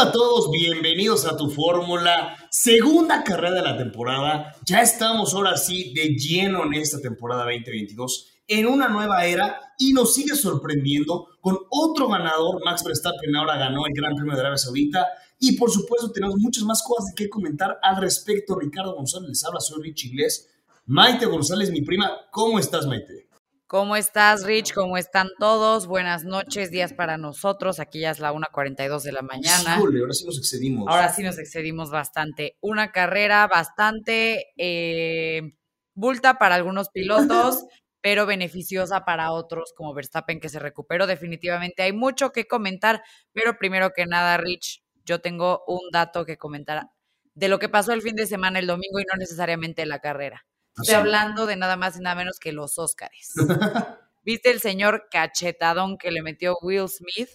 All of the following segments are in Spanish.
A todos, bienvenidos a tu fórmula, segunda carrera de la temporada. Ya estamos ahora sí de lleno en esta temporada 2022, en una nueva era y nos sigue sorprendiendo con otro ganador. Max Verstappen ahora ganó el Gran Premio de Arabia Saudita y por supuesto tenemos muchas más cosas qué comentar al respecto. Ricardo González les habla, soy Rich Inglés. Maite González, mi prima, ¿cómo estás Maite? ¿Cómo estás, Rich? ¿Cómo están todos? Buenas noches, días para nosotros. Aquí ya es la 1.42 de la mañana. ahora sí nos excedimos. Ahora sí nos excedimos bastante. Una carrera bastante eh, bulta para algunos pilotos, pero beneficiosa para otros, como Verstappen, que se recuperó. Definitivamente hay mucho que comentar, pero primero que nada, Rich, yo tengo un dato que comentar de lo que pasó el fin de semana, el domingo, y no necesariamente la carrera. Estoy hablando de nada más y nada menos que los Óscares. ¿Viste el señor cachetadón que le metió Will Smith?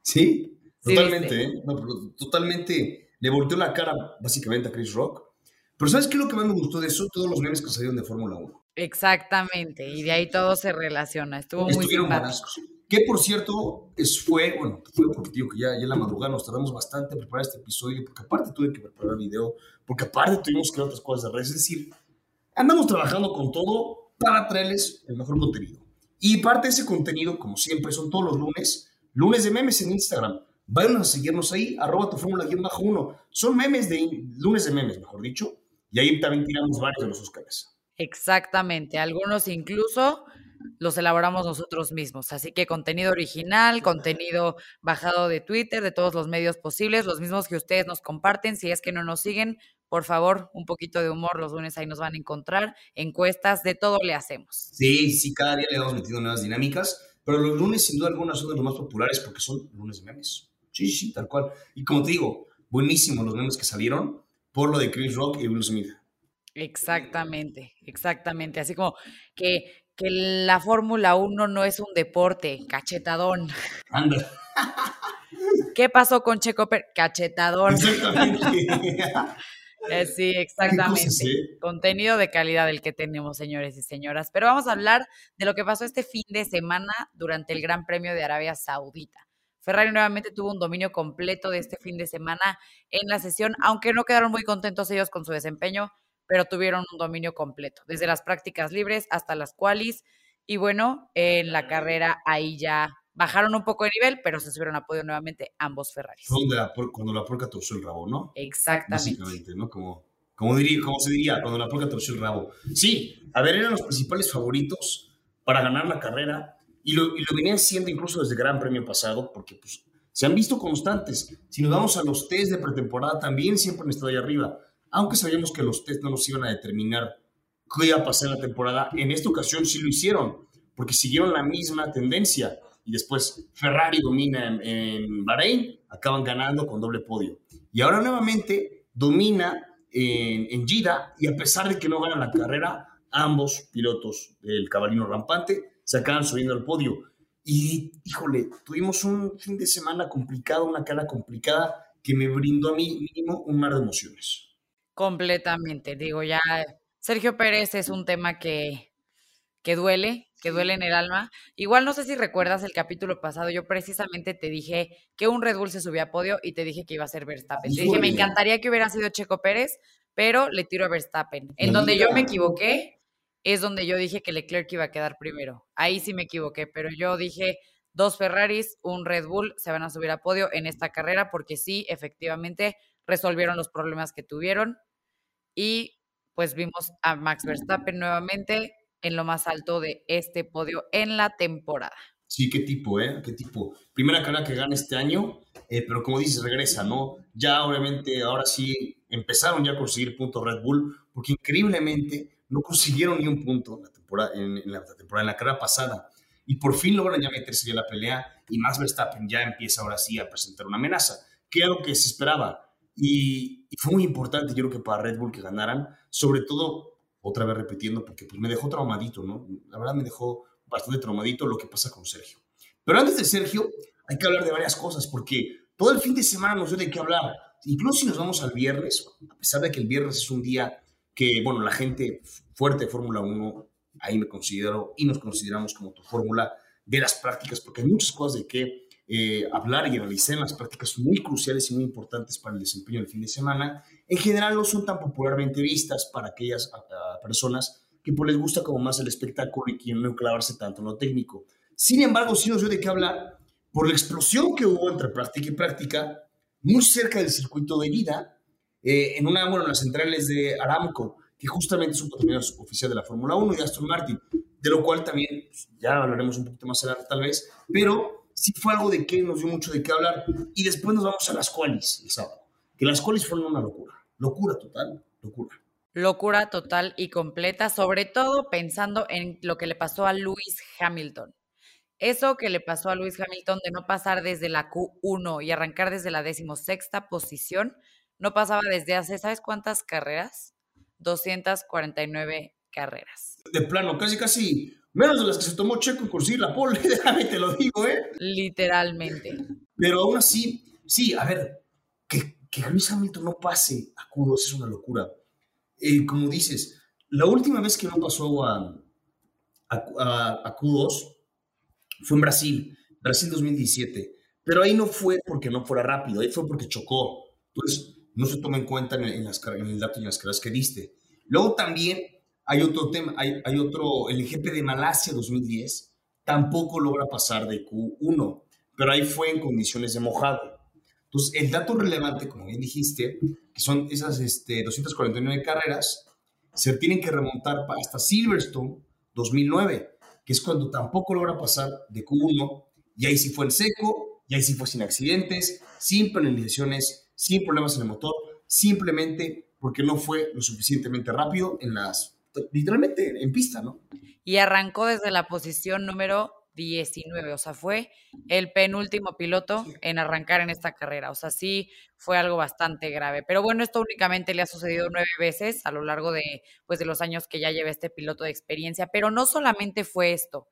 Sí, totalmente, ¿eh? totalmente. Le volteó la cara básicamente a Chris Rock. Pero ¿sabes qué es lo que más me gustó de eso? Todos los memes que salieron de Fórmula 1. Exactamente, y de ahí todo se relaciona. Estuvo muy simpático. Que por cierto, es, fue, bueno, fue porque digo que ya, ya en la madrugada nos tardamos bastante en preparar este episodio, porque aparte tuve que preparar el video, porque aparte tuvimos que ver otras cosas de redes. Es decir, Andamos trabajando con todo para traerles el mejor contenido. Y parte de ese contenido, como siempre, son todos los lunes, lunes de memes en Instagram. Vayan a seguirnos ahí, arroba tu fórmula bajo uno. Son memes de, lunes de memes, mejor dicho. Y ahí también tiramos varios de los Oscars. Exactamente, algunos incluso los elaboramos nosotros mismos. Así que contenido original, contenido bajado de Twitter, de todos los medios posibles, los mismos que ustedes nos comparten. Si es que no nos siguen, por favor, un poquito de humor, los lunes ahí nos van a encontrar, encuestas, de todo le hacemos. Sí, sí, cada día le vamos metiendo nuevas dinámicas, pero los lunes sin duda alguna son de los más populares porque son lunes de memes. Sí, sí, tal cual. Y como te digo, buenísimos los memes que salieron por lo de Chris Rock y Will Smith. Exactamente, exactamente. Así como que, que la Fórmula 1 no es un deporte, cachetadón. Anda. ¿Qué pasó con Checo Pérez? Cachetadón. Exactamente. Eh, sí, exactamente. Contenido de calidad el que tenemos, señores y señoras. Pero vamos a hablar de lo que pasó este fin de semana durante el Gran Premio de Arabia Saudita. Ferrari nuevamente tuvo un dominio completo de este fin de semana en la sesión, aunque no quedaron muy contentos ellos con su desempeño, pero tuvieron un dominio completo, desde las prácticas libres hasta las qualis. Y bueno, en la carrera ahí ya bajaron un poco de nivel, pero se subieron a podio nuevamente ambos Ferraris. Cuando la, cuando la porca torció el rabo, ¿no? Exactamente. Básicamente, ¿no? Como, como, diría, como se diría, cuando la porca torció el rabo. Sí, a ver, eran los principales favoritos para ganar la carrera y lo, y lo venían siendo incluso desde el Gran Premio pasado, porque pues, se han visto constantes. Si nos vamos a los test de pretemporada, también siempre han estado ahí arriba. Aunque sabíamos que los test no nos iban a determinar qué iba a pasar en la temporada, en esta ocasión sí lo hicieron, porque siguieron la misma tendencia y después Ferrari domina en, Bahrein, acaban ganando con doble podio. Y ahora nuevamente domina en, en y a pesar de que no ganan la carrera, ambos pilotos del caballino rampante se acaban subiendo al podio. Y híjole, tuvimos un fin de semana complicado, una cara complicada que me brindó a mí mínimo un mar de emociones. Completamente, digo ya, Sergio Pérez es un tema que, que duele, que duele en el alma. Igual no sé si recuerdas el capítulo pasado, yo precisamente te dije que un Red Bull se subía a podio y te dije que iba a ser Verstappen. Te dije, me encantaría que hubiera sido Checo Pérez, pero le tiro a Verstappen. En donde yo me equivoqué es donde yo dije que Leclerc iba a quedar primero. Ahí sí me equivoqué, pero yo dije dos Ferraris, un Red Bull se van a subir a podio en esta carrera porque sí, efectivamente, resolvieron los problemas que tuvieron y pues vimos a Max Verstappen nuevamente en lo más alto de este podio en la temporada. Sí, qué tipo, ¿eh? Qué tipo. Primera carrera que gana este año, eh, pero como dices, regresa, ¿no? Ya obviamente, ahora sí, empezaron ya a conseguir puntos Red Bull, porque increíblemente no consiguieron ni un punto en la temporada, en, la, temporada, carrera pasada. Y por fin logran ya meterse en la pelea y Max Verstappen ya empieza ahora sí a presentar una amenaza, que era lo que se esperaba. Y, y fue muy importante, yo creo que para Red Bull que ganaran, sobre todo otra vez repitiendo, porque pues me dejó traumadito, ¿no? La verdad me dejó bastante traumadito lo que pasa con Sergio. Pero antes de Sergio, hay que hablar de varias cosas, porque todo el fin de semana nos dio de qué hablar. Incluso si nos vamos al viernes, a pesar de que el viernes es un día que, bueno, la gente fuerte de Fórmula 1, ahí me considero y nos consideramos como tu fórmula de las prácticas, porque hay muchas cosas de qué eh, hablar y analizar en las prácticas muy cruciales y muy importantes para el desempeño del fin de semana, en general no son tan popularmente vistas para aquellas personas que pues, les gusta como más el espectáculo y quieren no clavarse tanto en lo técnico. Sin embargo, sí nos dio de qué hablar por la explosión que hubo entre práctica y práctica, muy cerca del circuito de vida, eh, en una, bueno, en las centrales de Aramco, que justamente es un patrocinador oficial de la Fórmula 1 y Aston Martin, de lo cual también pues, ya hablaremos un poquito más adelante tal vez, pero sí fue algo de que nos dio mucho de qué hablar. Y después nos vamos a las qualis el sábado. Que las qualis fueron una locura. Locura total, locura. Locura total y completa, sobre todo pensando en lo que le pasó a Lewis Hamilton. Eso que le pasó a Lewis Hamilton de no pasar desde la Q1 y arrancar desde la decimosexta posición, no pasaba desde hace, ¿sabes cuántas carreras? 249 carreras. De plano, casi, casi Menos de las que se tomó Checo conseguir la pole, déjame te lo digo, ¿eh? Literalmente. Pero aún así, sí, a ver, que, que Luis Hamilton no pase a Q2 es una locura. Eh, como dices, la última vez que no pasó a, a, a, Q2 fue en Brasil, Brasil 2017. Pero ahí no fue porque no fuera rápido, ahí fue porque chocó. Entonces, no se toma en cuenta en, en, las, en el dato y en las carreras que diste. Luego también hay otro tema, hay, hay otro, el GP de Malasia 2010 tampoco logra pasar de Q1, pero ahí fue en condiciones de mojado. Entonces, el dato relevante, como bien dijiste, que son esas este, 249 carreras, se tienen que remontar hasta Silverstone 2009, que es cuando tampoco logra pasar de Q1, y ahí sí fue en seco, y ahí sí fue sin accidentes, sin penalizaciones, sin problemas en el motor, simplemente porque no fue lo suficientemente rápido en las literalmente en pista, ¿no? Y arrancó desde la posición número 19, o sea, fue el penúltimo piloto en arrancar en esta carrera, o sea, sí fue algo bastante grave. Pero bueno, esto únicamente le ha sucedido nueve veces a lo largo de, pues, de los años que ya lleva este piloto de experiencia, pero no solamente fue esto,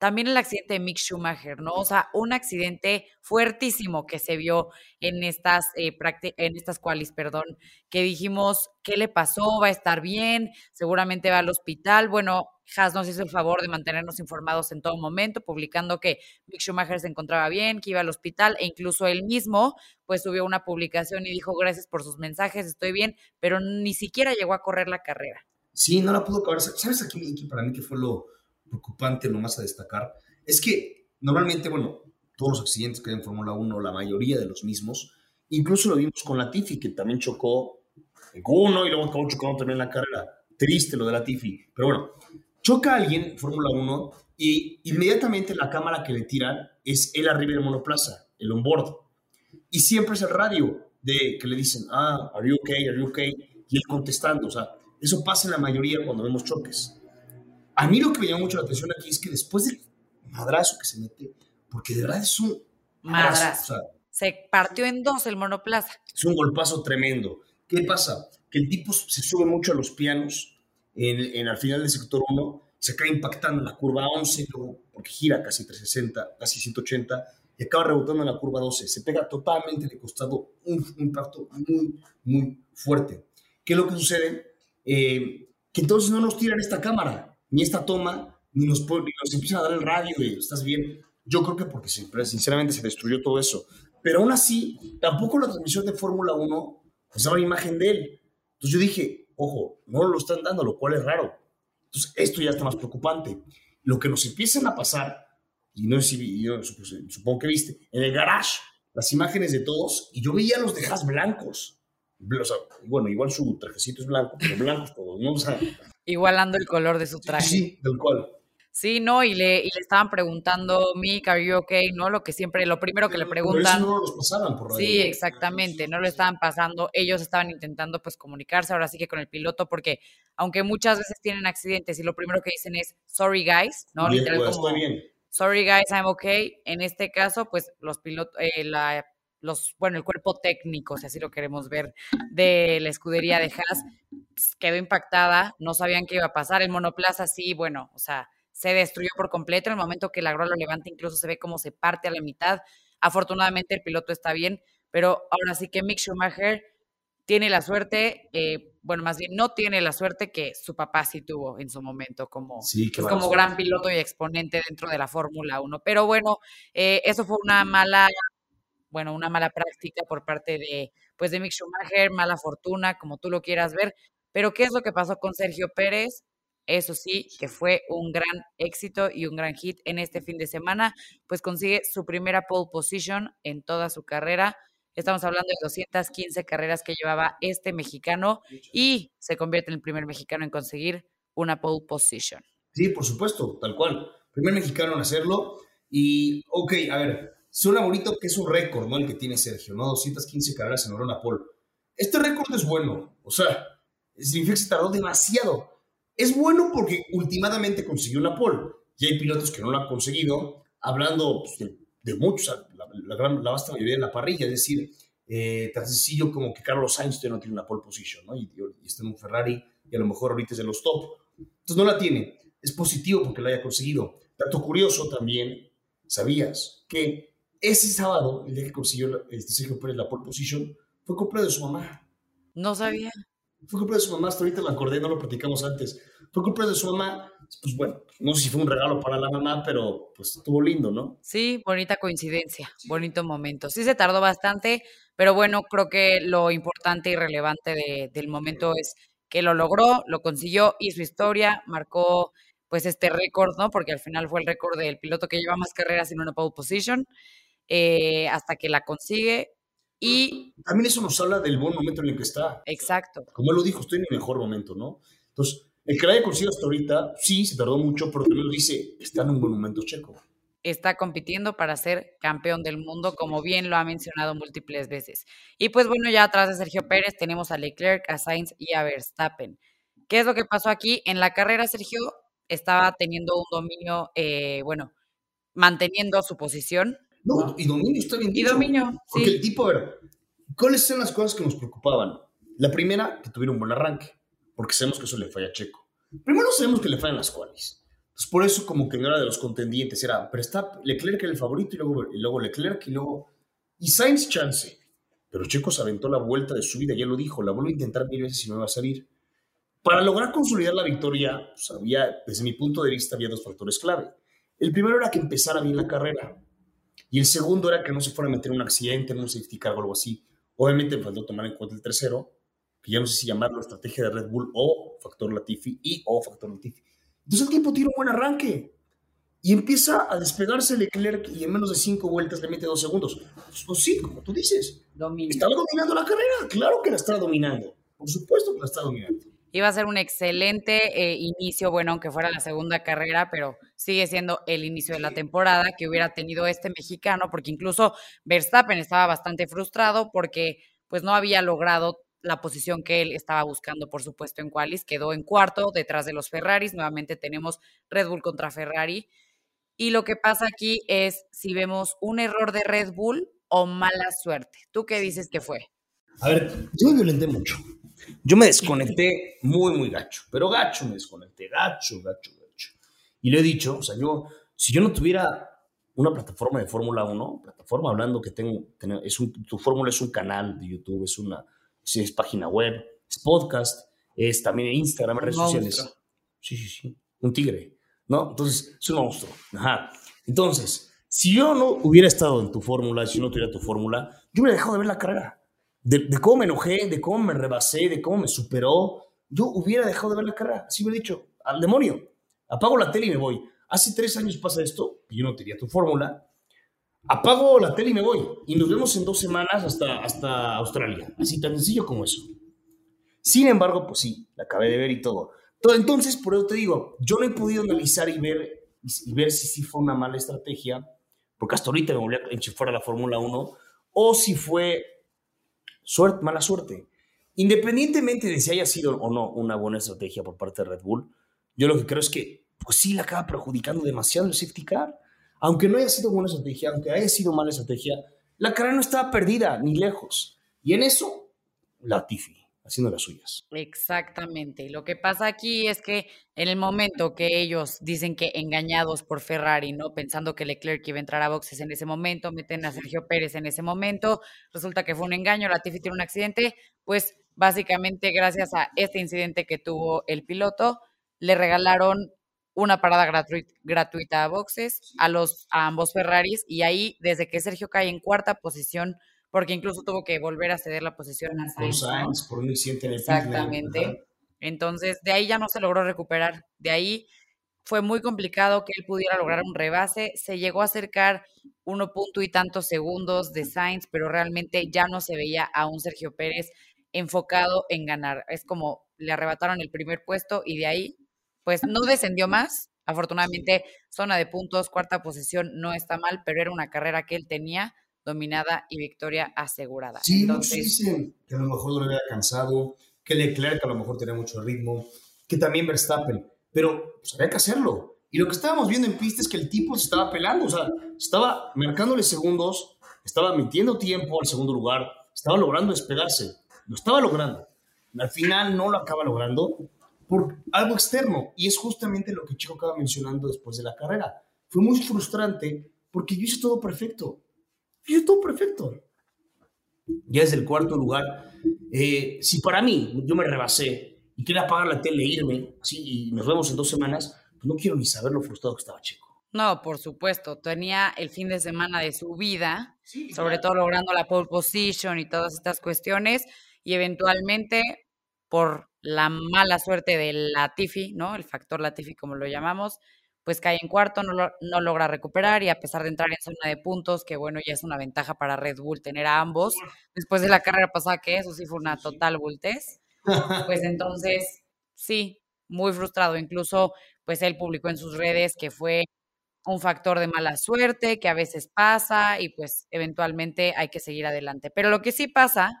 también el accidente de Mick Schumacher, ¿no? O sea, un accidente fuertísimo que se vio en estas, eh, en estas qualis, perdón, que dijimos, ¿qué le pasó? ¿Va a estar bien? Seguramente va al hospital. Bueno, Haas nos hizo el favor de mantenernos informados en todo momento, publicando que Mick Schumacher se encontraba bien, que iba al hospital, e incluso él mismo, pues subió una publicación y dijo, gracias por sus mensajes, estoy bien, pero ni siquiera llegó a correr la carrera. Sí, no la pudo acabar. ¿Sabes aquí, para mí, que fue lo preocupante nomás a destacar es que normalmente, bueno, todos los accidentes que hay en Fórmula 1, la mayoría de los mismos, incluso lo vimos con la Tifi, que también chocó en uno y luego acabó chocando también en la carrera. Triste lo de la Tifi. Pero bueno, choca a alguien en Fórmula 1 y inmediatamente la cámara que le tiran es él arriba del monoplaza, el onboard. Y siempre es el radio de que le dicen, ah, are you okay, are you okay? Y él contestando. O sea, eso pasa en la mayoría cuando vemos choques. A mí lo que me llama mucho la atención aquí es que después del madrazo que se mete, porque de verdad es un madrazo. se partió en dos el monoplaza. Es un golpazo tremendo. ¿Qué pasa? Que el tipo se sube mucho a los pianos en, en al final del sector 1, se acaba impactando en la curva 11, luego, porque gira casi 360, casi 180, y acaba rebotando en la curva 12. Se pega totalmente de costado, un, impacto muy, muy fuerte. ¿Qué es lo que sucede? Eh, que entonces no nos tiran esta cámara ni esta toma, ni nos, ni nos empiezan a dar el radio de, ¿estás bien? Yo creo que porque sinceramente se destruyó todo eso. Pero aún así, tampoco la transmisión de Fórmula 1 pues daba imagen de él. Entonces yo dije, ojo, no lo están dando, lo cual es raro. Entonces esto ya está más preocupante. Lo que nos empiezan a pasar, y no sé si yo supongo que viste, en el garage, las imágenes de todos, y yo veía los de blancos. Bueno, igual su trajecito es blanco, pero blancos todos, ¿no? O sea, Igualando el color de su traje. Sí, del cual. Sí, no, y le, y le estaban preguntando, Mick, are you okay? ¿No? Lo que siempre, lo primero que le preguntan. no los pasaban por radio. Sí, exactamente, no lo estaban pasando. Ellos estaban intentando, pues, comunicarse ahora sí que con el piloto, porque aunque muchas veces tienen accidentes y lo primero que dicen es, sorry guys, ¿no? Literal pues, como, bien. sorry guys, I'm okay. En este caso, pues, los pilotos, eh, la los, bueno, el cuerpo técnico, si así lo queremos ver, de la escudería de Haas, pues, quedó impactada, no sabían qué iba a pasar, el monoplaza sí, bueno, o sea, se destruyó por completo, en el momento que la grúa lo levanta incluso se ve cómo se parte a la mitad, afortunadamente el piloto está bien, pero ahora sí que Mick Schumacher tiene la suerte, eh, bueno, más bien no tiene la suerte que su papá sí tuvo en su momento como, pues, como gran piloto y exponente dentro de la Fórmula 1. Pero bueno, eh, eso fue una mala, bueno, una mala práctica por parte de, pues, de Mick Schumacher, mala fortuna, como tú lo quieras ver. Pero ¿qué es lo que pasó con Sergio Pérez? Eso sí, que fue un gran éxito y un gran hit en este fin de semana, pues consigue su primera pole position en toda su carrera Estamos hablando de 215 carreras que llevaba este mexicano y se convierte en el primer mexicano en conseguir una pole position. Sí, por supuesto, tal cual. Primer mexicano en hacerlo. Y, ok, a ver, suena bonito que es un récord, ¿no? El que tiene Sergio, ¿no? 215 carreras en una pole. Este récord es bueno, o sea, significa que se tardó demasiado. Es bueno porque últimamente consiguió una pole. Y hay pilotos que no lo han conseguido, hablando pues, de de muchos, la, la, gran, la vasta mayoría de la parrilla, es decir, eh, tan sencillo como que Carlos Sainz no tiene una pole position, ¿no? Y, está en un Ferrari y a lo mejor ahorita es de los top. Entonces no la tiene. Es positivo porque la haya conseguido. Dato curioso también, ¿sabías que ese sábado, el día que consiguió este Sergio Pérez la pole position, fue cumpleaños de su mamá? No sabía. Fue cumpleaños de su mamá, hasta ahorita lo acordé, no lo platicamos antes. Fue cumpleaños de su mamá pues bueno, no sé si fue un regalo para la mamá, pero pues estuvo lindo, ¿no? Sí, bonita coincidencia, bonito momento. Sí se tardó bastante, pero bueno, creo que lo importante y relevante del momento es que lo logró, lo consiguió, hizo historia, marcó pues este récord, ¿no? Porque al final fue el récord del piloto que lleva más carreras en una pole position, eh, hasta que la consigue. Y también eso nos habla del buen momento en el que está. Exacto. Como él lo dijo, estoy en mi mejor momento, ¿no? Entonces, el que la haya conseguido hasta ahorita, sí, se tardó mucho, pero también lo dice, está en un buen momento checo. Está compitiendo para ser campeón del mundo, como bien lo ha mencionado múltiples veces. Y pues bueno, ya atrás de Sergio Pérez tenemos a Leclerc, a Sainz y a Verstappen. ¿Qué es lo que pasó aquí? En la carrera, Sergio estaba teniendo un dominio, eh, bueno, manteniendo su posición. No, y dominio está bien Y dominio, Porque el tipo, a ver, ¿cuáles son las cosas que nos preocupaban? La primera, que tuviera un buen arranque porque sabemos que eso le falla a Checo. Primero sabemos que le fallan las cuales. Pues por eso como que no era de los contendientes, era, pero está Leclerc era el favorito y luego, y luego Leclerc y luego... Y Sainz chance. Pero Checo se aventó la vuelta de su vida, ya lo dijo, la vuelvo a intentar mil veces y no va a salir. Para lograr consolidar la victoria, pues había, desde mi punto de vista, había dos factores clave. El primero era que empezara bien la carrera. Y el segundo era que no se fuera a meter en un accidente, en un safety car o algo así. Obviamente me faltó tomar en cuenta el tercero, que ya no sé si llamarlo estrategia de Red Bull o factor Latifi y o factor Latifi. Entonces el tiempo tiene un buen arranque y empieza a despegarse Leclerc y en menos de cinco vueltas le mete dos segundos. Pues, sí, como tú dices. Estaba dominando la carrera, claro que la estaba dominando. Por supuesto que la está dominando. Iba a ser un excelente eh, inicio, bueno, aunque fuera la segunda carrera, pero sigue siendo el inicio de la temporada que hubiera tenido este mexicano, porque incluso Verstappen estaba bastante frustrado porque pues no había logrado la posición que él estaba buscando, por supuesto, en Qualis. Quedó en cuarto detrás de los Ferraris. Nuevamente tenemos Red Bull contra Ferrari. Y lo que pasa aquí es si vemos un error de Red Bull o mala suerte. ¿Tú qué dices que fue? A ver, yo me violenté mucho. Yo me desconecté muy, muy gacho. Pero gacho me desconecté. Gacho, gacho, gacho. Y le he dicho, o sea, yo, si yo no tuviera una plataforma de Fórmula 1, plataforma hablando que tengo, es un, tu fórmula es un canal de YouTube, es una es página web, es podcast, es también Instagram, redes sociales. Sí, sí, sí. Un tigre, ¿no? Entonces, es un monstruo. Ajá. Entonces, si yo no hubiera estado en tu fórmula, si no tuviera tu fórmula, yo me hubiera dejado de ver la carrera. De, cómo me enojé, de cómo me rebasé, de cómo me superó, yo hubiera dejado de ver la carrera. Así he dicho, al demonio, apago la tele y me voy. Hace tres años pasa esto, y yo no tenía tu fórmula, apago la tele y me voy. Y nos vemos en dos semanas hasta, hasta Australia. Así tan sencillo como eso. Sin embargo, pues sí, la acabé de ver y todo. Entonces, por eso te digo, yo no he podido analizar y ver, y ver si sí fue una mala estrategia, porque hasta ahorita me volví a enchufar a la Fórmula 1, o si fue suerte, mala suerte. Independientemente de si haya sido o no una buena estrategia por parte de Red Bull, yo lo que creo es que, pues sí, la acaba perjudicando demasiado el safety car aunque no haya sido buena estrategia, aunque haya sido mala estrategia, la carrera no estaba perdida ni lejos. Y en eso, Latifi, haciendo las suyas. Exactamente. Lo que pasa aquí es que en el momento que ellos dicen que engañados por Ferrari, ¿no? Pensando que Leclerc iba a entrar a boxes en ese momento, meten a Sergio Pérez en ese momento, resulta que fue un engaño, Latifi tiene un accidente, pues básicamente gracias a este incidente que tuvo el piloto, le regalaron una parada gratuita a boxes a los a ambos Ferraris y ahí desde que Sergio cae en cuarta posición porque incluso tuvo que volver a ceder la posición a Sainz, por un incidente en el Exactamente. Entonces, de ahí ya no se logró recuperar. De ahí fue muy complicado que él pudiera lograr un rebase. Se llegó a acercar uno punto y tantos segundos de Sainz, pero realmente ya no se veía a un Sergio Pérez enfocado en ganar. Es como le arrebataron el primer puesto y de ahí, pues no descendió más. Afortunadamente, zona de puntos, cuarta posición no está mal, pero era una carrera que él tenía dominada y victoria asegurada. Sí, Entonces, dicen que a lo mejor no le había cansado, que Leclerc a lo mejor tenía mucho ritmo, que también Verstappen, pero pues, había que hacerlo. Y lo que estábamos viendo en pista es que el tipo se estaba pelando, o sea, estaba marcándole segundos, estaba metiendo tiempo al segundo lugar, estaba logrando despegarse, lo estaba logrando. Al final no lo acaba logrando por algo externo, y es justamente lo que Chico acaba mencionando después de la carrera. Fue muy frustrante porque yo hice todo perfecto. Yo hice todo perfecto. Ya desde el cuarto lugar, eh, si para mí yo me rebasé y quería apagar la tele e irme, así, y nos vemos en dos semanas, pues no quiero ni saber lo frustrado que estaba Checo. No, por supuesto. Tenía el fin de semana de su vida, sobre todo logrando la pole position y todas estas cuestiones, y eventualmente, por la mala suerte del Latifi, ¿no? El factor Latifi, como lo llamamos, pues cae en cuarto, no, no logra recuperar y a pesar de entrar en zona de puntos, que bueno, ya es una ventaja para Red Bull tener a ambos, después de la carrera pasada, que eso sí fue una total voltez, pues entonces, sí, muy frustrado. Incluso, pues él publicó en sus redes que fue un factor de mala suerte, que a veces pasa y pues eventualmente hay que seguir adelante. Pero lo que sí pasa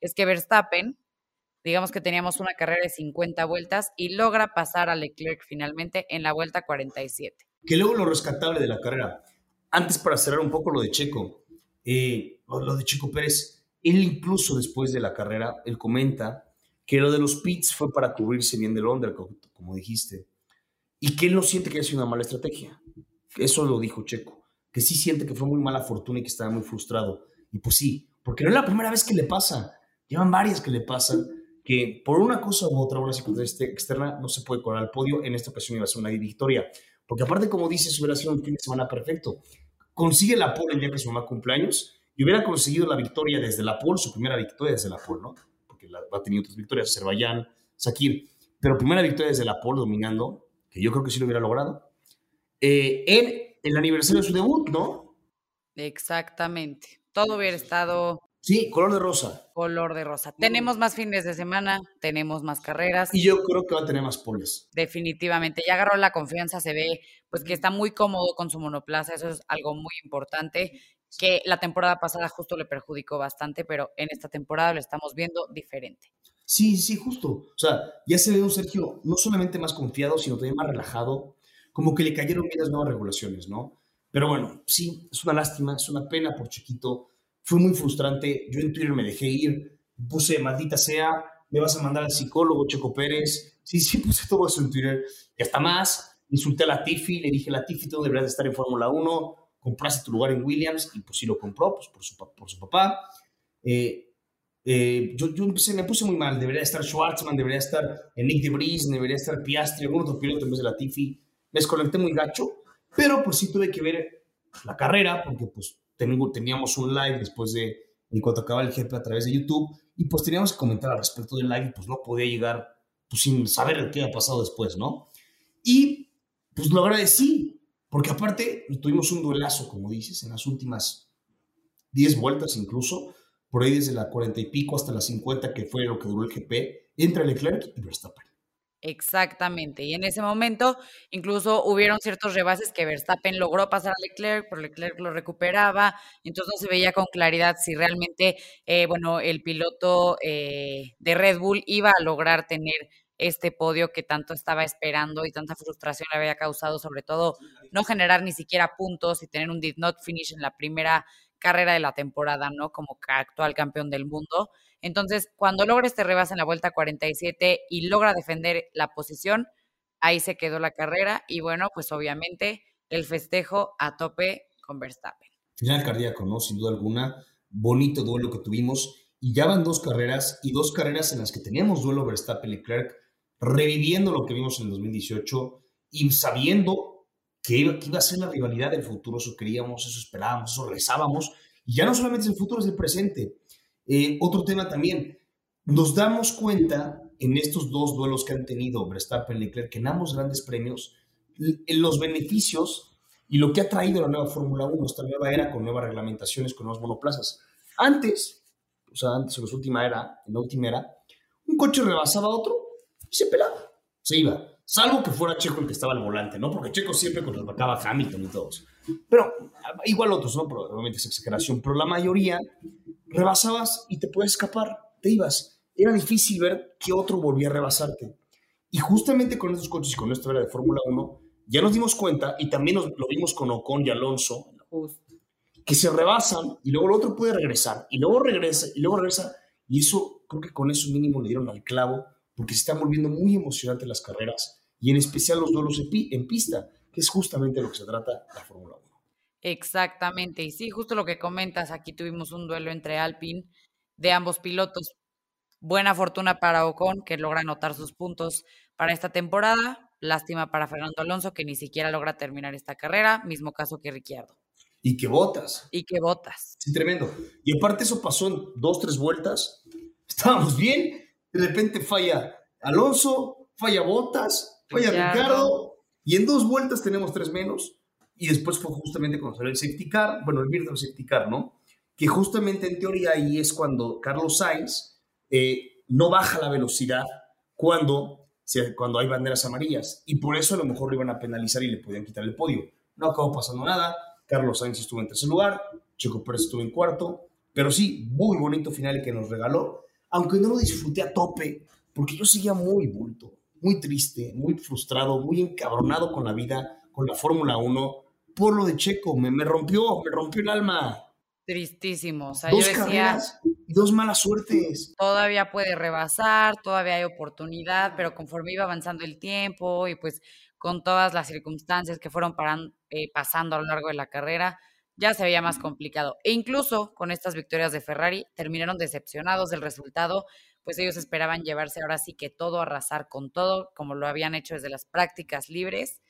es que Verstappen, digamos que teníamos una carrera de 50 vueltas y logra pasar a Leclerc finalmente en la vuelta 47. Que luego lo rescatable de la carrera. Antes para cerrar un poco lo de Checo, eh, lo de Checo Pérez, él incluso después de la carrera, él comenta que lo de los pits fue para cubrirse bien del under, como dijiste, y que él no siente que haya sido una mala estrategia. Eso lo dijo Checo, que sí siente que fue muy mala fortuna y que estaba muy frustrado. Y pues sí, porque no es la primera vez que le pasa, llevan varias que le pasan, que por una cosa u otra, una circunstancia externa, no se puede colar al podio. En esta ocasión iba a ser una victoria. Porque aparte, como dices, hubiera sido un fin de semana perfecto. Consigue la pole el día que su mamá cumpleaños y hubiera conseguido la victoria desde la pole, su primera victoria desde la pole, ¿no? ha tenido otras victorias, Azerbaiyán, Sakir, pero primera victoria desde la pole dominando, que yo creo que sí lo hubiera logrado, eh, en el aniversario de su debut, ¿no? Exactamente. Todo hubiera estado... Sí, color de rosa. Color de rosa. Tenemos más fines de semana, tenemos más carreras. Y yo creo que va a tener más poles. Definitivamente. Ya agarró la confianza, se ve pues que está muy cómodo con su monoplaza, eso es algo muy importante que la temporada pasada justo le perjudicó bastante, pero en esta temporada lo estamos viendo diferente. Sí, sí, justo. O sea, ya se ve un Sergio no solamente más confiado, sino también más relajado, como que le cayeron bien las nuevas regulaciones, ¿no? Pero bueno, sí, es una lástima, es una pena por Chiquito. Fue muy frustrante. Yo en Twitter me dejé ir, puse, maldita sea, me vas a mandar al psicólogo Checo Pérez. Sí, sí, puse todo eso en Twitter. Y hasta más, insulté a la Tiffy, le dije, la Tiffy, tú deberías de estar en Fórmula 1 compraste tu lugar en Williams y pues sí lo compró pues, por, su, por su papá. Eh, eh, yo, yo me puse muy mal, debería estar Schwartzman, debería estar Nick de Vries, debería estar Piastri, algún otro piloto en vez de la Tiffy. Me desconecté muy gacho, pero pues sí tuve que ver la carrera porque pues teníamos un live después de, en cuanto acaba el GP a través de YouTube y pues teníamos que comentar al respecto del live y pues no podía llegar pues sin saber qué había pasado después, ¿no? Y pues lo agradecí, porque aparte tuvimos un duelazo, como dices, en las últimas 10 vueltas incluso, por ahí desde la 40 y pico hasta las 50, que fue lo que duró el GP, entre Leclerc y Verstappen. Exactamente, y en ese momento incluso hubieron ciertos rebases que Verstappen logró pasar a Leclerc, pero Leclerc lo recuperaba, entonces no se veía con claridad si realmente, eh, bueno, el piloto eh, de Red Bull iba a lograr tener este podio que tanto estaba esperando y tanta frustración le había causado, sobre todo no generar ni siquiera puntos y tener un did not finish en la primera carrera de la temporada, ¿no? Como actual campeón del mundo. Entonces, cuando logra este rebase en la vuelta 47 y logra defender la posición, ahí se quedó la carrera y bueno, pues obviamente el festejo a tope con Verstappen. Final cardíaco, ¿no? Sin duda alguna. Bonito duelo que tuvimos. y ya van dos carreras y dos carreras en las que teníamos duelo Verstappen-Leclerc, reviviendo lo que vimos en el 2018 y sabiendo que iba, que iba a ser la rivalidad del futuro, eso queríamos, eso esperábamos, eso rezábamos, y ya no solamente es el futuro, es el presente. Eh, otro tema también, nos damos cuenta en estos dos duelos que han tenido Verstappen y Leclerc, en ambos grandes premios, en los beneficios y lo que ha traído la nueva Fórmula 1, esta nueva era con nuevas reglamentaciones, con nuevas monoplazas. Antes, o sea, antes en la última era, en la última era, un coche rebasaba a otro y se pelaba, se iba. Salvo que fuera Checo el que estaba al volante, ¿no? Porque Checo siempre contraatacaba a Hamilton y todos. Pero igual otros, ¿no? Pero obviamente es exageración. Pero la mayoría rebasabas y te puedes escapar, te ibas. Era difícil ver que otro volvía a rebasarte. Y justamente con estos coches y con esta era de Fórmula 1, ya nos dimos cuenta, y también lo vimos con Ocon y Alonso, que se rebasan y luego el otro puede regresar, y luego regresa, y luego regresa. Y eso, creo que con eso mínimo le dieron al clavo, porque se están volviendo muy emocionantes las carreras, y en especial los duelos en, pista, que es justamente lo que se trata la Fórmula 1. Exactamente, y sí, justo lo que comentas, aquí tuvimos un duelo entre Alpine de ambos pilotos. Buena fortuna para Ocon, que logra anotar sus puntos para esta temporada. Lástima para Fernando Alonso, que ni siquiera logra terminar esta carrera. Mismo caso que Ricciardo. Y que botas. Y que botas. Sí, tremendo. Y aparte eso pasó en dos, tres vueltas. Estábamos bien. De repente falla Alonso, falla Botas, falla Ricardo. Y en dos vueltas tenemos tres menos y después fue justamente cuando salió el safety car, bueno, el virtual safety car, ¿no? Que justamente en teoría ahí es cuando Carlos Sainz eh, no baja la velocidad cuando, cuando hay banderas amarillas y por eso a lo mejor lo iban a penalizar y le podían quitar el podio. No acabó pasando nada, Carlos Sainz estuvo en tercer lugar, Checo Pérez estuvo en cuarto, pero sí, muy bonito final que nos regaló, aunque no lo disfruté a tope, porque yo seguía muy bulto, muy triste, muy frustrado, muy encabronado con la vida, con la Fórmula 1, por lo de Checo, me, me rompió, me rompió el alma. Tristísimo. O sea, dos yo decía, y dos malas suertes. Todavía puede rebasar, todavía hay oportunidad, pero conforme iba avanzando el tiempo y pues con todas las circunstancias que fueron eh, pasando a lo largo de la carrera, ya se veía más complicado. E incluso con estas victorias de Ferrari terminaron decepcionados del resultado, pues ellos esperaban llevarse ahora sí que todo, arrasar con todo, como lo habían hecho desde las prácticas libres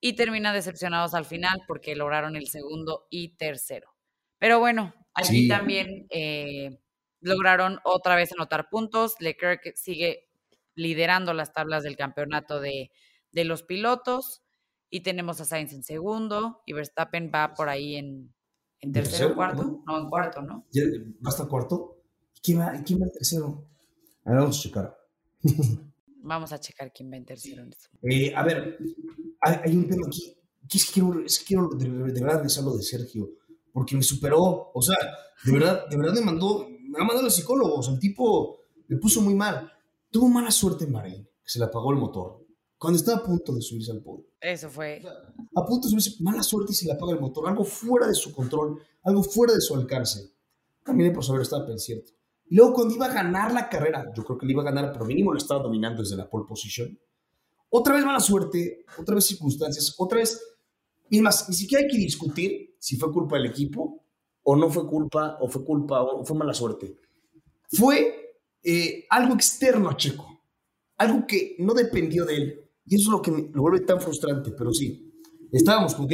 y termina decepcionados al final porque lograron el segundo y tercero. Pero bueno, aquí también eh, lograron otra vez anotar puntos. Leclerc sigue liderando las tablas del campeonato de, los pilotos y tenemos a Sainz en segundo y Verstappen va por ahí en, en tercero o cuarto. ¿no? en cuarto, ¿no? ¿Va hasta cuarto? ¿Quién va, ¿Quién va en tercero? A ver, vamos a checar. Vamos a checar quién va en tercero. Eh, a ver, hay, un tema aquí, que es que quiero, es que quiero de, verdad regresar lo de Sergio, porque me superó, o sea, de verdad, de verdad me mandó, me ha mandado los psicólogos, el tipo me puso muy mal. Tuvo mala suerte en Bahrein, que se le apagó el motor, cuando estaba a punto de subirse al podio. Eso fue. a punto de subirse, mala suerte y se le apaga el motor, algo fuera de su control, algo fuera de su alcance. También por saber estaba cierto. Luego cuando iba a ganar la carrera, yo creo que le iba a ganar, pero mínimo lo estaba dominando desde la pole position. Otra vez mala suerte, otra vez circunstancias, otra vez... Y más, ni siquiera hay que discutir si fue culpa del equipo o no fue culpa, o fue culpa, o fue mala suerte. Fue eh, algo externo a Checo, algo que no dependió de él. Y eso es lo que lo vuelve tan frustrante, pero sí. Estábamos con,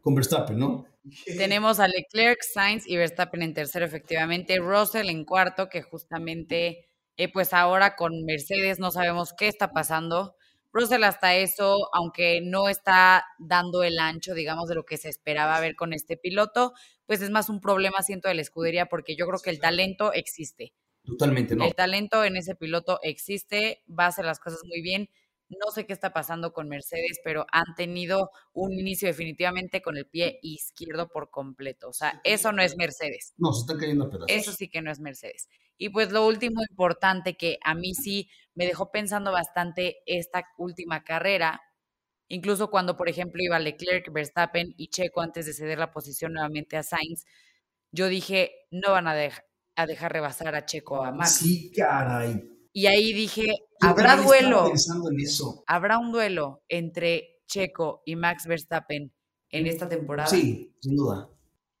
con Verstappen, ¿no? Tenemos a Leclerc, Sainz y Verstappen en tercero, efectivamente. Russell en cuarto, que justamente, eh, pues ahora con Mercedes no sabemos qué está pasando. Russell hasta eso, aunque no está dando el ancho, digamos, de lo que se esperaba ver con este piloto, pues es más un problema, siento, de la escudería, porque yo creo que el talento existe. Totalmente, ¿no? El talento en ese piloto existe, va a hacer las cosas muy bien. No sé qué está pasando con Mercedes, pero han tenido un inicio definitivamente con el pie izquierdo por completo. O sea, eso no es Mercedes. No, se está cayendo a pedazos. Eso sí que no es Mercedes. Y pues lo último importante que a mí sí me dejó pensando bastante esta última carrera, incluso cuando, por ejemplo, iba Leclerc, Verstappen y Checo antes de ceder la posición nuevamente a Sainz, yo dije, no van a, a dejar rebasar a Checo a Max. Sí, caray. Y ahí dije, habrá duelo. Habrá un duelo entre Checo y Max Verstappen en esta temporada. Sí, sin duda.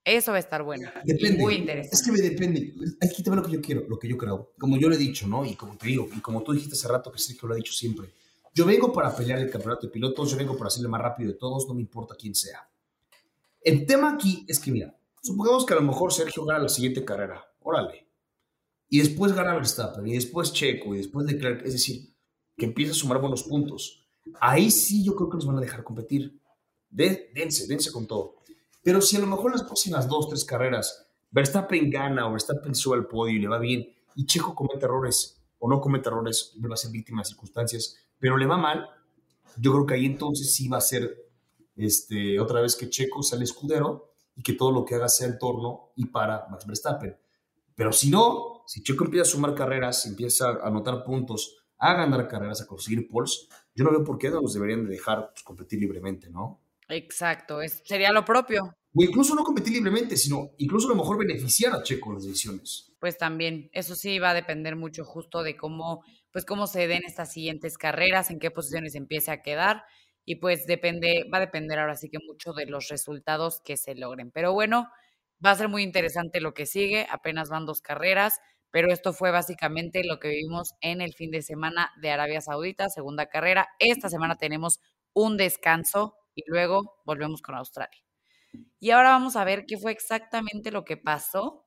Eso va a estar bueno. Depende. Muy interesante. Es que me depende. Aquí te va lo que yo quiero, lo que yo creo. Como yo lo he dicho, ¿no? Y como te digo, y como tú dijiste hace rato, que Sergio lo ha dicho siempre. Yo vengo para pelear el campeonato de pilotos, yo vengo para hacerle más rápido de todos, no me importa quién sea. El tema aquí es que, mira, supongamos que a lo mejor Sergio gana la siguiente carrera. Órale. Y después gana Verstappen, y después Checo, y después Leclerc. Es decir, que empieza a sumar buenos puntos. Ahí sí yo creo que los van a dejar competir. De, dense, dense con todo. Pero si a lo mejor las próximas dos, tres carreras Verstappen gana o Verstappen sube al podio y le va bien, y Checo comete errores o no comete errores, va a ser víctima de circunstancias, pero le va mal, yo creo que ahí entonces sí va a ser este, otra vez que Checo sale escudero y que todo lo que haga sea en torno y para Max Verstappen. Pero si no, si Checo empieza a sumar carreras, empieza a anotar puntos, a ganar carreras, a conseguir poles, yo no veo por qué no los deberían de dejar pues, competir libremente, ¿no? Exacto, es, sería lo propio. O incluso no competir libremente, sino incluso a lo mejor beneficiar a Checo en las decisiones. Pues también, eso sí va a depender mucho justo de cómo, pues cómo se den estas siguientes carreras, en qué posiciones empiece a quedar y pues depende, va a depender ahora sí que mucho de los resultados que se logren. Pero bueno, va a ser muy interesante lo que sigue, apenas van dos carreras, pero esto fue básicamente lo que vivimos en el fin de semana de Arabia Saudita, segunda carrera. Esta semana tenemos un descanso y luego volvemos con Australia. Y ahora vamos a ver qué fue exactamente lo que pasó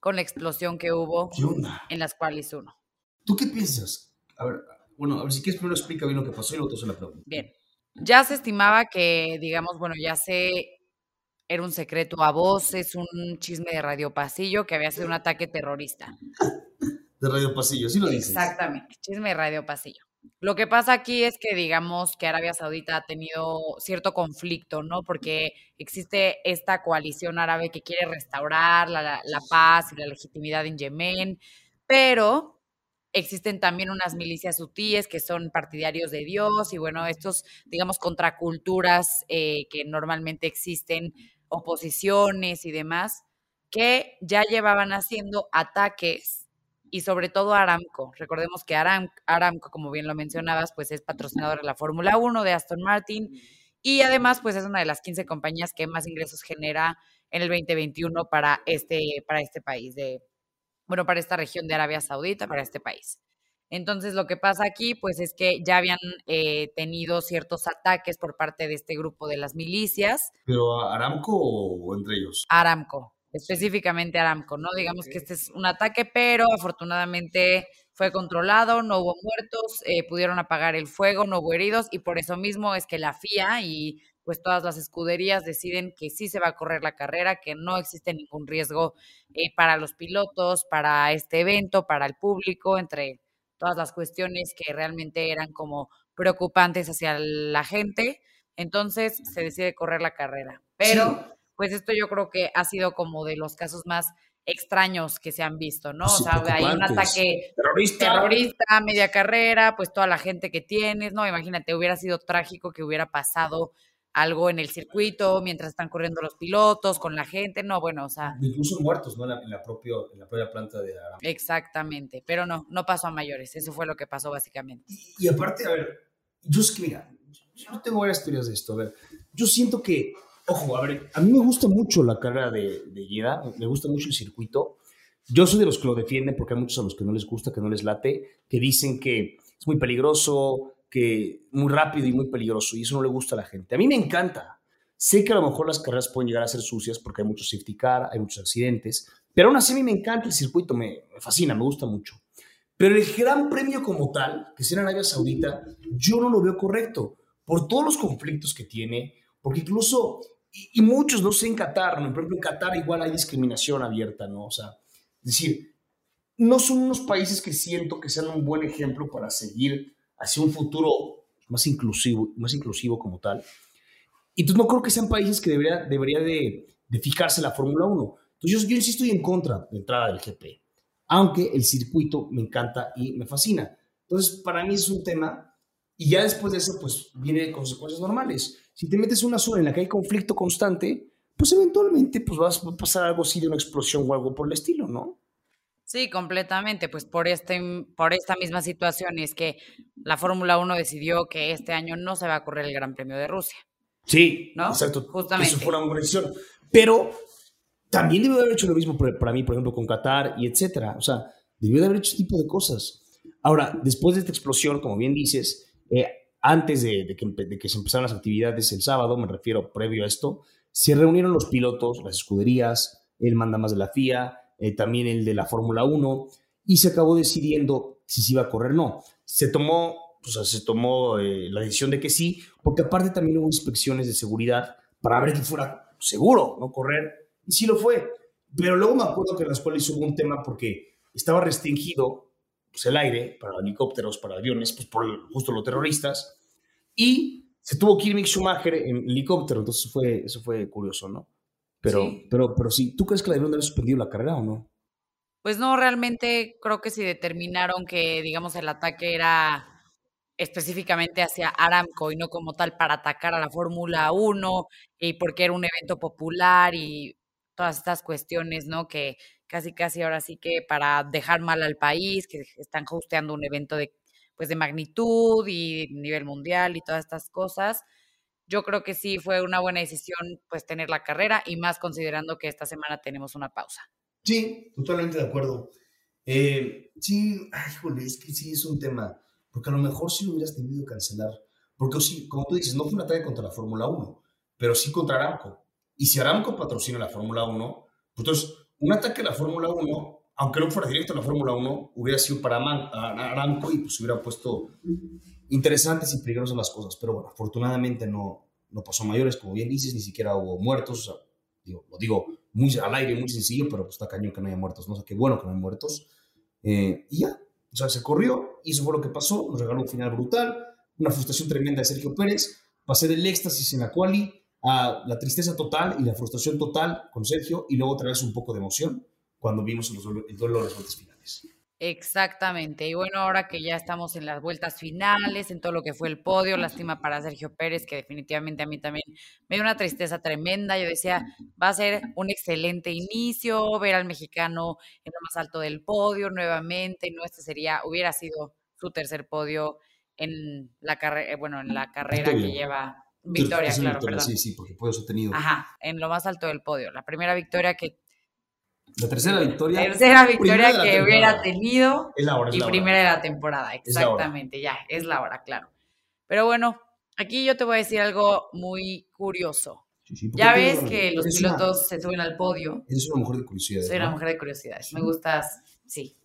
con la explosión que hubo en las cuales uno. ¿Tú qué piensas? A ver, bueno, a ver si quieres primero explica bien lo que pasó y luego te hago la pregunta. Bien. Ya se estimaba que, digamos, bueno, ya se era un secreto a voces, un chisme de Radio Pasillo que había sido un ataque terrorista. De Radio Pasillo, sí lo dices. Exactamente, chisme de Radio Pasillo. Lo que pasa aquí es que digamos que Arabia Saudita ha tenido cierto conflicto, ¿no? Porque existe esta coalición árabe que quiere restaurar la, paz y la legitimidad en Yemen, pero existen también unas milicias hutíes que son partidarios de Dios y bueno, estos, digamos, contraculturas eh, que normalmente existen, oposiciones y demás, que ya llevaban haciendo ataques y sobre todo Aramco. Recordemos que Aramco, como bien lo mencionabas, pues es patrocinador de la Fórmula 1 de Aston Martin y además pues es una de las 15 compañías que más ingresos genera en el 2021 para este, para este país, de, bueno, para esta región de Arabia Saudita, para este país. Entonces lo que pasa aquí pues es que ya habían eh, tenido ciertos ataques por parte de este grupo de las milicias. ¿Pero Aramco o entre ellos? Aramco específicamente Aramco, ¿no? Digamos que este es un ataque, pero afortunadamente fue controlado, no hubo muertos, eh, pudieron apagar el fuego, no hubo heridos y por eso mismo es que la FIA y pues todas las escuderías deciden que sí se va a correr la carrera, que no existe ningún riesgo eh, para los pilotos, para este evento, para el público, entre todas las cuestiones que realmente eran como preocupantes hacia la gente. Entonces se decide correr la carrera. Pero pues esto yo creo que ha sido como de los casos más extraños que se han visto, ¿no? o sea, hay un ataque terrorista. terrorista, media carrera, pues toda la gente que tienes, ¿no? Imagínate, hubiera sido trágico que hubiera pasado algo en el circuito mientras están corriendo los pilotos, con la gente, no, bueno, o sea. Incluso muertos, ¿no? En la, en la propia planta de Aram. Exactamente, pero no, no pasó a mayores, eso fue lo que pasó básicamente. Y, aparte, a ver, yo es que, mira, yo tengo varias teorías de esto, a ver, yo siento que Ojo, a ver, a mí me gusta mucho la carrera de, de me gusta mucho el circuito. Yo soy de los que lo defienden porque hay muchos a los que no les gusta, que no les late, que dicen que es muy peligroso, que muy rápido y muy peligroso, y eso no le gusta a la gente. A mí me encanta. Sé que a lo mejor las carreras pueden llegar a ser sucias porque hay muchos safety car, hay muchos accidentes, pero aún así a mí me encanta el circuito, me, fascina, me gusta mucho. Pero el gran premio como tal, que es en Arabia Saudita, yo no lo veo correcto por todos los conflictos que tiene, porque incluso y, muchos, no sé, en Qatar, ¿no? por ejemplo, en Qatar igual hay discriminación abierta, ¿no? O sea, es decir, no son unos países que siento que sean un buen ejemplo para seguir hacia un futuro más inclusivo, más inclusivo como tal. Y entonces no creo que sean países que debería, debería de, de fijarse la Fórmula 1. Entonces yo, yo insisto y en contra de entrada del GP, aunque el circuito me encanta y me fascina. Entonces para mí es un tema y ya después de eso pues viene consecuencias normales si te metes una zona en la que hay conflicto constante, pues eventualmente pues vas a pasar algo así de una explosión o algo por el estilo, ¿no? Sí, completamente, pues por, este, por esta misma situación es que la Fórmula 1 decidió que este año no se va a correr el Gran Premio de Rusia. Sí, ¿no? exacto. Justamente. Eso fue una decisión. Pero también debió de haber hecho lo mismo para mí, por ejemplo, con Qatar y etcétera. O sea, debió de haber hecho ese tipo de cosas. Ahora, después de esta explosión, como bien dices, eh, antes de, que, de, que, se empezaran las actividades el sábado, me refiero previo a esto, se reunieron los pilotos, las escuderías, el mandamás de la FIA, eh, también el de la Fórmula 1, y se acabó decidiendo si se iba a correr o no. Se tomó, o sea, se tomó eh, la decisión de que sí, porque aparte también hubo inspecciones de seguridad para ver que fuera seguro no correr, y sí lo fue. Pero luego me acuerdo que en las cuales hubo un tema porque estaba restringido pues, el aire para helicópteros, para aviones, pues por justo los terroristas, y se tuvo que ir Mick Schumacher en helicóptero, entonces fue, eso fue curioso, ¿no? Pero sí. pero, pero sí, ¿tú crees que la debieron haber suspendido la carrera o no? Pues no, realmente creo que si determinaron que, digamos, el ataque era específicamente hacia Aramco y no como tal para atacar a la Fórmula 1 y porque era un evento popular y todas estas cuestiones, ¿no? Que casi casi ahora sí que para dejar mal al país, que están hosteando un evento de pues de magnitud y nivel mundial y todas estas cosas. Yo creo que sí fue una buena decisión pues tener la carrera y más considerando que esta semana tenemos una pausa. Sí, totalmente de acuerdo. Eh, sí, ay, jole, es que sí es un tema, porque a lo mejor sí lo hubieras tenido que cancelar, porque sí, como tú dices, no fue un ataque contra la Fórmula 1, pero sí contra Aramco. Y si Aramco patrocina la Fórmula 1, pues entonces un ataque a la Fórmula 1 aunque no fuera directo a la Fórmula 1, hubiera sido para Aramco y pues hubiera puesto interesantes y peligrosas las cosas. Pero bueno, afortunadamente no, no pasó mayores, como bien dices, ni siquiera hubo muertos. digo, lo digo muy al aire, muy sencillo, pero pues está cañón que no haya muertos. No sé, qué bueno que no haya muertos. Eh, y ya, o sea, se corrió y eso fue lo que pasó. Nos regaló un final brutal, una frustración tremenda de Sergio Pérez. Pasé del éxtasis en la quali a la tristeza total y la frustración total con Sergio y luego traerse un poco de emoción cuando vimos los, el duelo de vueltas finales. Exactamente. Y bueno, ahora que ya estamos en las vueltas finales, en todo lo que fue el podio, lástima para Sergio Pérez, que definitivamente a mí también me dio una tristeza tremenda. Yo decía, va a ser un excelente inicio, ver al mexicano en lo más alto del podio nuevamente. No, este sería, hubiera sido su tercer podio en la carrera, bueno, en la carrera que lleva victoria, claro, perdón. Sí, sí, porque puedo tenido. Ajá, en lo más alto del podio. La primera victoria que la tercera victoria. Tercera victoria que hubiera tenido. y primera de la temporada, exactamente, ya, es la hora, claro. Pero bueno, aquí yo te voy a decir algo muy curioso. ya ves que los pilotos se suben al podio. Es una mujer de curiosidades. Soy una mujer de curiosidades. Me gustas, sí.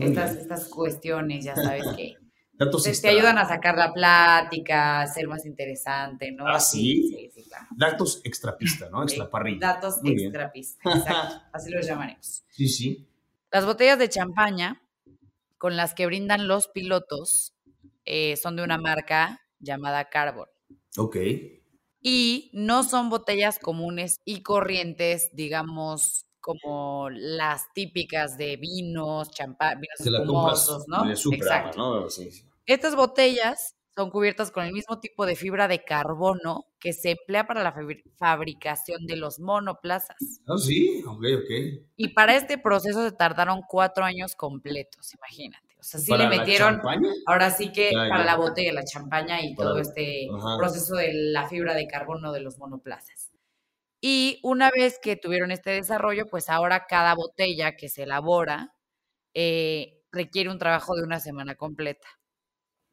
estas, estas cuestiones, ya sabes que Datos te, te, ayudan a sacar la plática, a ser más interesante, ¿no? ¿Ah, sí? Sí, sí, claro. Datos extrapista, ¿no? Extra parrilla. Datos extrapista, exacto. Así los llamaremos. Sí, sí. Las botellas de champaña con las que brindan los pilotos eh, son de una marca llamada Carbon. Ok. Y no son botellas comunes y corrientes, digamos, como las típicas de vinos, champán, vinos espumosos, ¿no? Exacto. ¿no? Sí, sí. Estas botellas son cubiertas con el mismo tipo de fibra de carbono que se emplea para la fabricación de los monoplazas. Ah, sí, ok, ok. Y para este proceso se tardaron cuatro años completos, imagínate. O sea, sí le metieron, ahora sí que para la botella, la champaña y todo este proceso de la fibra de carbono de los monoplazas. Y una vez que tuvieron este desarrollo, pues ahora cada botella que se elabora eh, requiere un trabajo de una semana completa.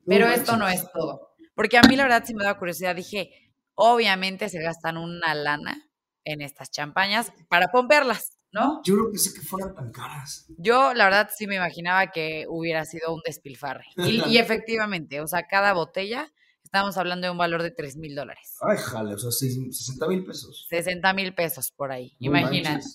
Pero esto no es todo. Porque a mí la verdad sí me da curiosidad. Dije, obviamente se gastan una lana en estas champañas para pompearlas, ¿no? Yo creo que sé que fueran tan caras. Yo la verdad sí me imaginaba que hubiera sido un despilfarre. Y, efectivamente, o sea, cada botella, estamos hablando de un valor de 3 mil dólares. Ay, jale, o sea, 60 mil pesos. 60 mil pesos por ahí, imagínate.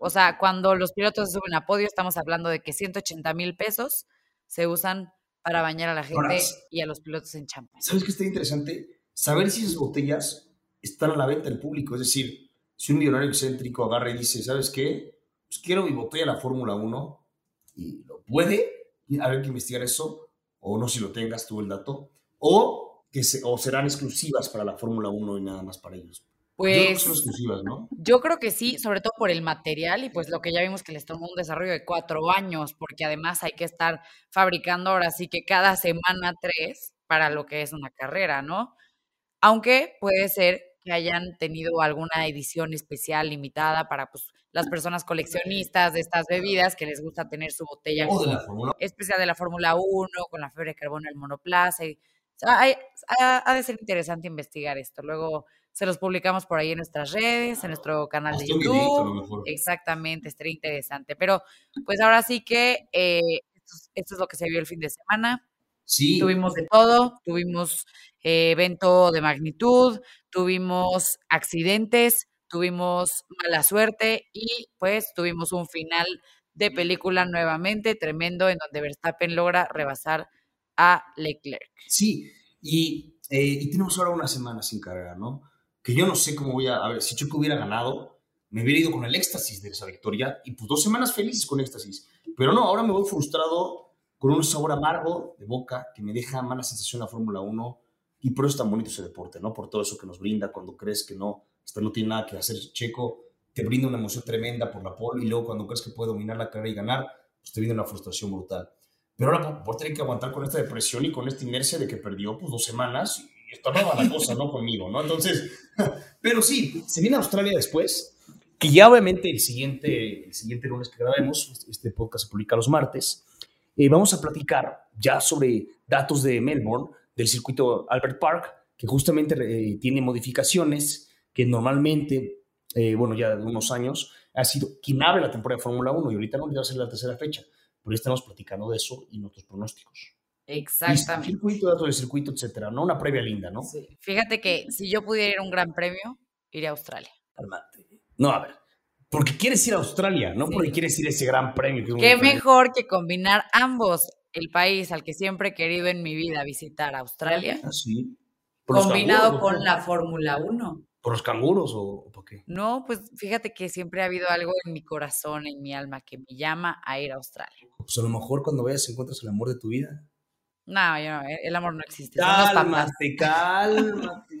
O sea, cuando los pilotos se suben a podio, estamos hablando de que 180 mil pesos se usan para bañar a la gente y a los pilotos en champán. ¿Sabes qué está interesante? Saber si esas botellas están a la venta del público. Es decir, si un millonario excéntrico agarra y dice, ¿sabes qué? Pues quiero mi botella de la Fórmula 1 y lo puede, haber que investigar eso, o no si lo tengas tú el dato, o, que o serán exclusivas para la Fórmula 1 y nada más para ellos. Pues yo creo, ¿no? yo creo que sí, sobre todo por el material y pues lo que ya vimos que les tomó un desarrollo de cuatro años, porque además hay que estar fabricando ahora sí que cada semana tres para lo que es una carrera, ¿no? Aunque puede ser que hayan tenido alguna edición especial limitada para pues, las personas coleccionistas de estas bebidas que les gusta tener su botella especial de la Fórmula 1, con la fiebre de carbono el monoplaza. Ha, de ser interesante investigar esto. Luego se los publicamos por ahí en nuestras redes, en nuestro canal de YouTube. Exactamente, estaría interesante. Pero pues ahora sí que eh, esto, es lo que se vio el fin de semana. Sí. Tuvimos de todo, tuvimos eh, evento de magnitud, tuvimos accidentes, tuvimos mala suerte y pues tuvimos un final de película nuevamente tremendo en donde Verstappen logra rebasar a Leclerc. Sí, y, eh, tenemos ahora una semana sin carrera, ¿no? que yo no sé cómo voy a... A ver, si Checo hubiera ganado, me hubiera ido con el éxtasis de esa victoria y pues dos semanas felices con éxtasis. Pero no, ahora me voy frustrado con un sabor amargo de boca que me deja mala sensación la Fórmula 1 y por eso es tan bonito ese deporte, ¿no? Por todo eso que nos brinda cuando crees que no, esto no tiene nada que hacer Checo, te brinda una emoción tremenda por la pole y luego cuando crees que puede dominar la carrera y ganar, pues te viene una frustración brutal. Pero ahora por tener que aguantar con esta depresión y con esta inercia de que perdió pues dos semanas y estornaba la cosa, ¿no? Conmigo, ¿no? Entonces, pero sí, se viene a Australia después, que ya obviamente el siguiente, el siguiente lunes que grabemos, este podcast se publica los martes, eh, vamos a platicar ya sobre datos de Melbourne, del circuito Albert Park, que justamente eh, tiene modificaciones que normalmente, eh, bueno, ya de unos años, ha sido quien abre la temporada de Fórmula 1 y ahorita no va a ser la tercera fecha, pero estamos platicando de eso y nuestros pronósticos. Exactamente. circuito, datos del circuito, etcétera, ¿no? Una previa linda, ¿no? Sí. Fíjate que si yo pudiera ir a un gran premio, iría a Australia. No, a ver. Porque quieres ir a Australia, no porque quieres ir a ese gran premio. Qué mejor que combinar ambos. El país al que siempre he querido en mi vida visitar, Australia. Ah, sí. Combinado con la Fórmula 1. ¿Por los canguros o, por qué? No, pues fíjate que siempre ha habido algo en mi corazón, en mi alma, que me llama a ir a Australia. Pues a lo mejor cuando vayas encuentras el amor de tu vida. No, yo no, el amor no existe. Cálmate, cálmate,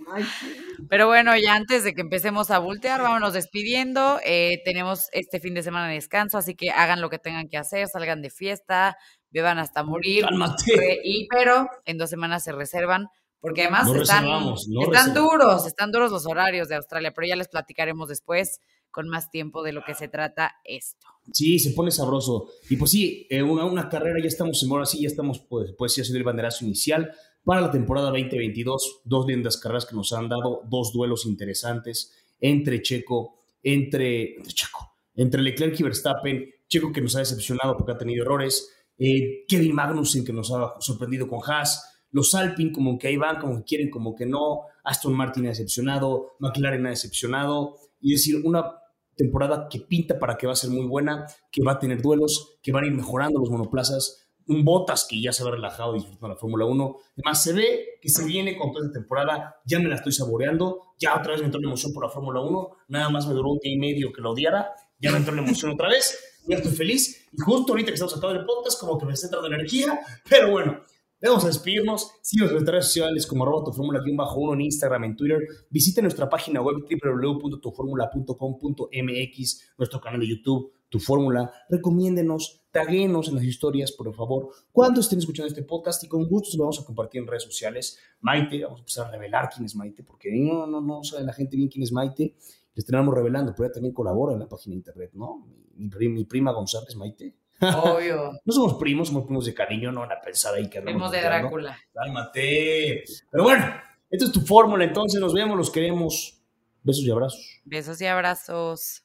Pero bueno, ya antes de que empecemos a voltear, vámonos despidiendo. Eh, tenemos este fin de semana de descanso, así que hagan lo que tengan que hacer, salgan de fiesta, beban hasta morir. Cálmate. Y, pero en dos semanas se reservan, porque además están, están duros, están duros los horarios de Australia, pero ya les platicaremos después con más tiempo de lo que se trata esto. Sí, se pone sabroso. Y pues sí, eh, una, una, carrera, ya estamos en ahora sí, ya estamos, pues, pues sí, haciendo el banderazo inicial para la temporada 2022. Dos lindas carreras que nos han dado, dos duelos interesantes entre Checo, entre, Checo, entre Leclerc y Verstappen. Checo que nos ha decepcionado porque ha tenido errores. Eh, Kevin Magnussen que nos ha sorprendido con Haas. Los Alpine como que ahí van, como que quieren, como que no. Aston Martin ha decepcionado. McLaren ha decepcionado. Y decir, una temporada que pinta para que va a ser muy buena, que va a tener duelos, que van a ir mejorando los monoplazas. Un Botas que ya se va relajado disfrutando la Fórmula 1. Además, se ve que se viene con toda esta temporada. Ya me la estoy saboreando. Ya otra vez me entró la emoción por la Fórmula 1. Nada más me duró un día y medio que la odiara. Ya me entró la emoción otra vez. Ya estoy feliz. Y justo ahorita que estamos acabando el podcast, como que me está entrando energía. Pero bueno, Vamos a despedirnos. Síguenos en nuestras redes sociales como arroba bajo 1 en Instagram, en Twitter. Visita nuestra página web www.tuformula.com.mx, nuestro canal de YouTube, Tu Fórmula. Recomiéndenos, taguenos en las historias, por favor, cuando estén escuchando este podcast y con gusto lo vamos a compartir en redes sociales. Maite, vamos a empezar a revelar quién es Maite, porque no, no, no sabe la gente bien quién es Maite. Les tenemos revelando, pero ella también colabora en la página de internet, ¿no? Mi prima González Maite Obvio. no somos primos, somos primos de cariño, no van a pensar ahí que Primos de Drácula. Cálmate. Pero bueno, esta es tu fórmula, entonces nos vemos, los queremos. Besos y abrazos. Besos y abrazos.